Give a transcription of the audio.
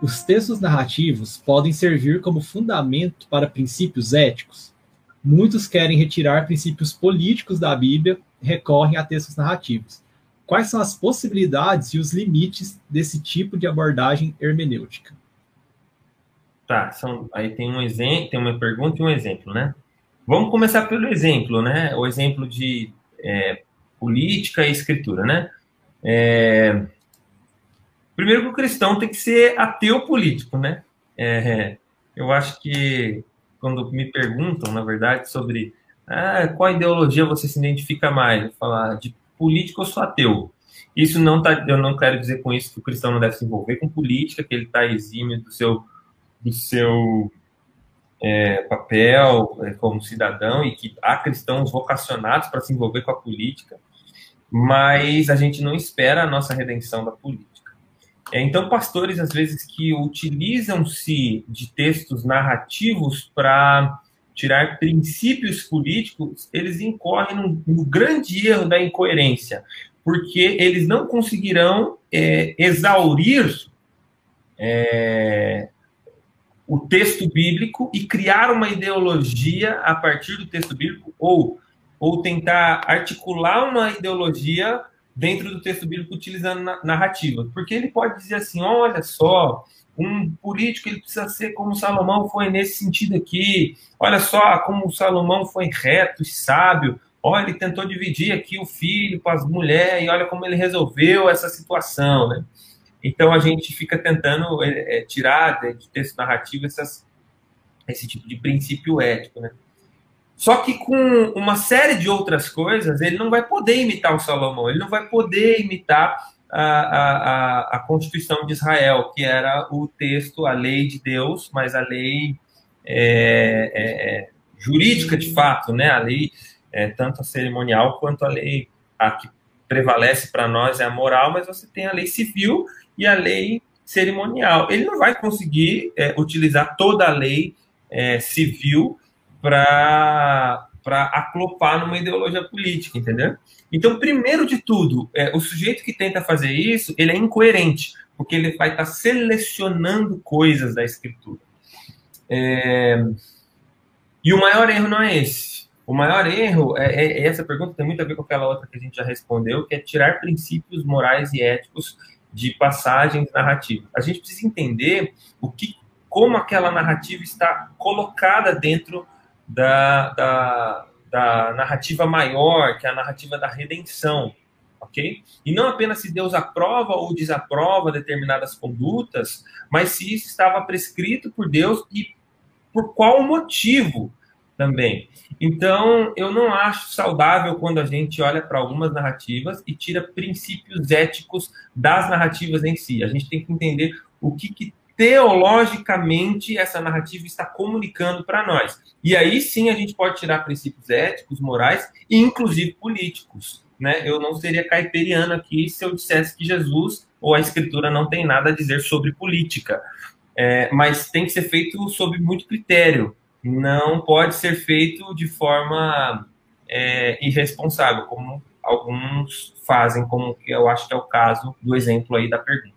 Os textos narrativos podem servir como fundamento para princípios éticos. Muitos querem retirar princípios políticos da Bíblia recorrem a textos narrativos. Quais são as possibilidades e os limites desse tipo de abordagem hermenêutica? Tá, são, aí tem um exemplo, tem uma pergunta e um exemplo, né? Vamos começar pelo exemplo, né? O exemplo de é, política e escritura, né? É, primeiro que o cristão tem que ser ateu político, né? É, eu acho que quando me perguntam, na verdade, sobre ah, qual ideologia você se identifica mais, eu falar de político ou sou ateu. Isso não tá, eu não quero dizer com isso que o cristão não deve se envolver com política, que ele está exímio do seu do seu é, papel é, como cidadão e que há cristãos vocacionados para se envolver com a política, mas a gente não espera a nossa redenção da política. É, então, pastores, às vezes, que utilizam-se de textos narrativos para tirar princípios políticos, eles incorrem no, no, grande erro da incoerência, porque eles não conseguirão é, exaurir é, o texto bíblico e criar uma ideologia a partir do texto bíblico, ou, ou tentar articular uma ideologia dentro do texto bíblico utilizando narrativa. Porque ele pode dizer assim: olha só, um político ele precisa ser como Salomão foi nesse sentido aqui. Olha só como Salomão foi reto e sábio. Olha, ele tentou dividir aqui o filho com as mulheres e olha como ele resolveu essa situação, né? Então a gente fica tentando é, é, tirar de texto narrativo essas, esse tipo de princípio ético, né? Só que com uma série de outras coisas, ele não vai poder imitar o Salomão, ele não vai poder imitar a, a, a, Constituição de Israel, que era o texto, a lei de Deus, mas a lei é, é, é jurídica de fato, né? A lei, é, tanto a cerimonial quanto a lei, a que prevalece para nós é a moral, mas você tem a lei civil e a lei cerimonial. Ele não vai conseguir é, utilizar toda a lei é, civil para aclopar numa ideologia política, entendeu? Então, primeiro de tudo, é, o sujeito que tenta fazer isso, ele é incoerente, porque ele vai estar tá selecionando coisas da escritura. É... E o maior erro não é esse. O maior erro, é, é, essa pergunta tem muito a ver com aquela outra que a gente já respondeu, que é tirar princípios morais e éticos de passagens narrativas. A gente precisa entender o que, como aquela narrativa está colocada dentro da, da, da narrativa maior, que é a narrativa da redenção, ok? E não apenas se Deus aprova ou desaprova determinadas condutas, mas se isso estava prescrito por Deus e por qual motivo também. Então, eu não acho saudável quando a gente olha para algumas narrativas e tira princípios éticos das narrativas em si. A gente tem que entender o que, que teologicamente essa narrativa está comunicando para nós. E aí sim a gente pode tirar princípios éticos, morais e inclusive políticos. Né? Eu não seria caiperiano aqui se eu dissesse que Jesus ou a Escritura não tem nada a dizer sobre política. É, mas tem que ser feito sob muito critério não pode ser feito de forma é, irresponsável, como alguns fazem, como eu acho que é o caso do exemplo aí da pergunta.